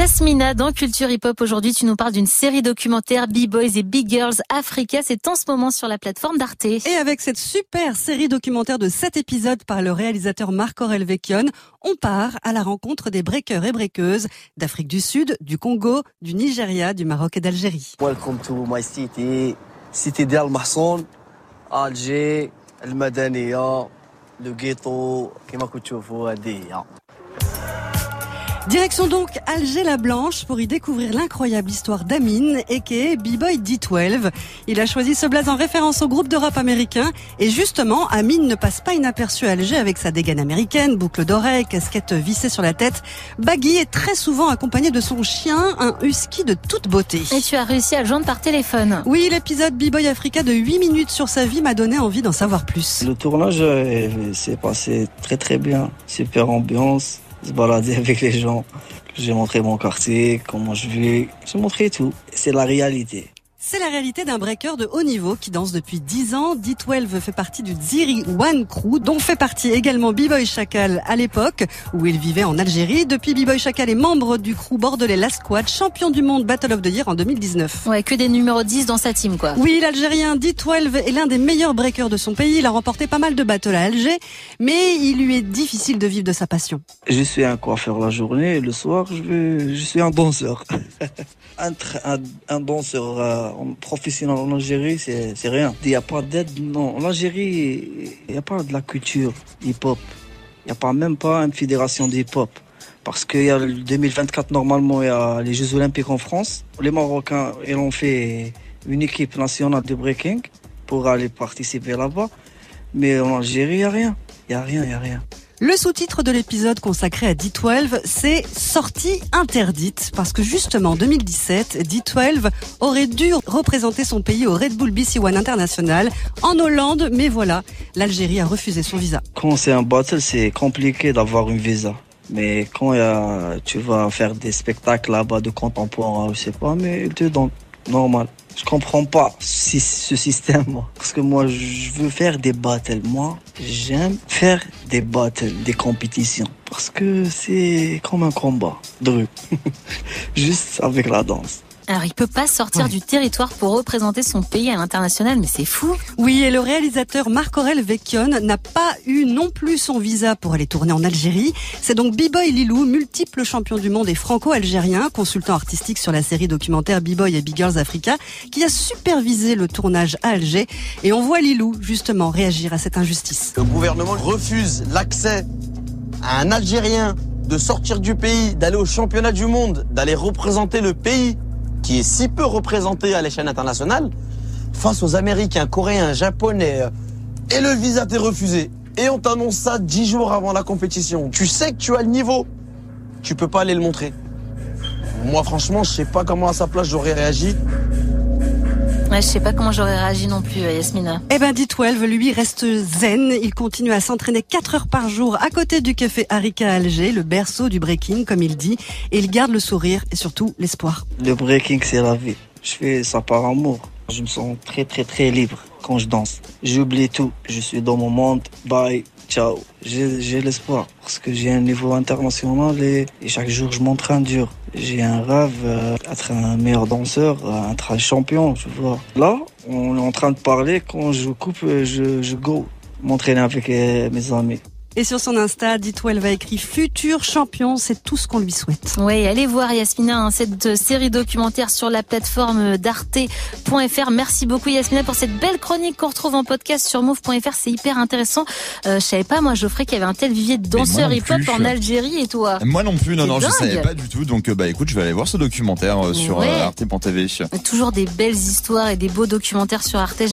Yasmina, dans Culture Hip Hop, aujourd'hui, tu nous parles d'une série documentaire B-Boys et Big Girls Africa. C'est en ce moment sur la plateforme d'Arte. Et avec cette super série documentaire de 7 épisodes par le réalisateur Marc Aurel Vecchione, on part à la rencontre des breakers et breakeuses d'Afrique du Sud, du Congo, du Nigeria, du Maroc et d'Algérie. Welcome to my city, cité d'Al Mahson, Alger, El Madania, le ghetto, Direction donc Alger la Blanche pour y découvrir l'incroyable histoire d'Amine et qui B-Boy D12. Il a choisi ce blaze en référence au groupe de rap américain et justement Amine ne passe pas inaperçu à Alger avec sa dégaine américaine, boucle d'oreille, casquette vissée sur la tête. Baggy est très souvent accompagné de son chien, un husky de toute beauté. Et tu as réussi à le joindre par téléphone. Oui, l'épisode B-Boy Africa de 8 minutes sur sa vie m'a donné envie d'en savoir plus. Le tournage euh, s'est passé très très bien, super ambiance se balader avec les gens. J'ai montré mon quartier, comment je vis. J'ai montré tout. C'est la réalité. C'est la réalité d'un breaker de haut niveau qui danse depuis 10 ans. D12 fait partie du Ziri One Crew, dont fait partie également B-Boy Chacal à l'époque où il vivait en Algérie. Depuis, B-Boy Chacal est membre du crew bordelais La Squad, champion du monde Battle of the Year en 2019. Ouais, que des numéros 10 dans sa team, quoi. Oui, l'Algérien D12 est l'un des meilleurs breakers de son pays. Il a remporté pas mal de battles à Alger, mais il lui est difficile de vivre de sa passion. Je suis un coiffeur la journée et le soir, je, veux, je suis un danseur. un, un, un, danseur euh, professionnel en Algérie, c'est rien. Il n'y a pas d'aide. Non, en Algérie, il n'y a pas de la culture hip-hop. Il n'y a pas même pas une fédération d'hip-hop. Parce qu'il y a le 2024, normalement, il y a les Jeux Olympiques en France. Les Marocains, ils ont fait une équipe nationale de breaking pour aller participer là-bas. Mais en Algérie, il n'y a rien. Il n'y a rien, il n'y a rien. Le sous-titre de l'épisode consacré à D12, c'est Sortie interdite, parce que justement en 2017, D12 aurait dû représenter son pays au Red Bull BC One International en Hollande, mais voilà, l'Algérie a refusé son visa. Quand c'est un battle, c'est compliqué d'avoir une visa. Mais quand a, tu vas faire des spectacles là-bas de contemporain, je sais pas, mais ils normal. Je comprends pas si ce système. Parce que moi, je veux faire des battles. Moi, j'aime faire des battles, des compétitions. Parce que c'est comme un combat. Juste avec la danse. Alors, il peut pas sortir du territoire pour représenter son pays à l'international, mais c'est fou. Oui, et le réalisateur Marc Aurel Vecchione n'a pas eu non plus son visa pour aller tourner en Algérie. C'est donc B-Boy Lilou, multiple champion du monde et franco-algérien, consultant artistique sur la série documentaire B-Boy et Big Girls Africa, qui a supervisé le tournage à Alger. Et on voit Lilou, justement, réagir à cette injustice. Le gouvernement refuse l'accès à un Algérien de sortir du pays, d'aller au championnat du monde, d'aller représenter le pays qui est si peu représenté à l'échelle internationale, face aux Américains, Coréens, Japonais, et le visa t'est refusé. Et on t'annonce ça dix jours avant la compétition. Tu sais que tu as le niveau. Tu peux pas aller le montrer. Moi, franchement, je sais pas comment à sa place j'aurais réagi. Ouais, je sais pas comment j'aurais réagi non plus, Yasmina. Eh ben, D12, lui, reste zen. Il continue à s'entraîner 4 heures par jour à côté du café Harika à Alger, le berceau du breaking, comme il dit. Et il garde le sourire et surtout l'espoir. Le breaking, c'est la vie. Je fais ça par amour. Je me sens très, très, très libre quand je danse. J'oublie tout. Je suis dans mon monde. Bye. Ciao. J'ai l'espoir parce que j'ai un niveau international et, et chaque jour je m'entraîne dur. J'ai un rêve euh, être un meilleur danseur, être un champion, tu vois. Là, on est en train de parler. Quand je coupe, je, je go m'entraîner avec euh, mes amis. Et sur son Insta, dit-elle va écrit futur champion, c'est tout ce qu'on lui souhaite. Oui, allez voir Yasmina, hein, cette série documentaire sur la plateforme d'arte.fr. Merci beaucoup Yasmina pour cette belle chronique qu'on retrouve en podcast sur move.fr, c'est hyper intéressant. Euh, je savais pas moi Geoffrey qu'il y avait un tel vivier de danseurs hip-hop en Algérie et toi Moi non plus, non non, dingue. je savais pas du tout. Donc bah écoute, je vais aller voir ce documentaire euh, sur Ouais. euh, arte.tv. Toujours des belles histoires et des beaux documentaires sur Arte.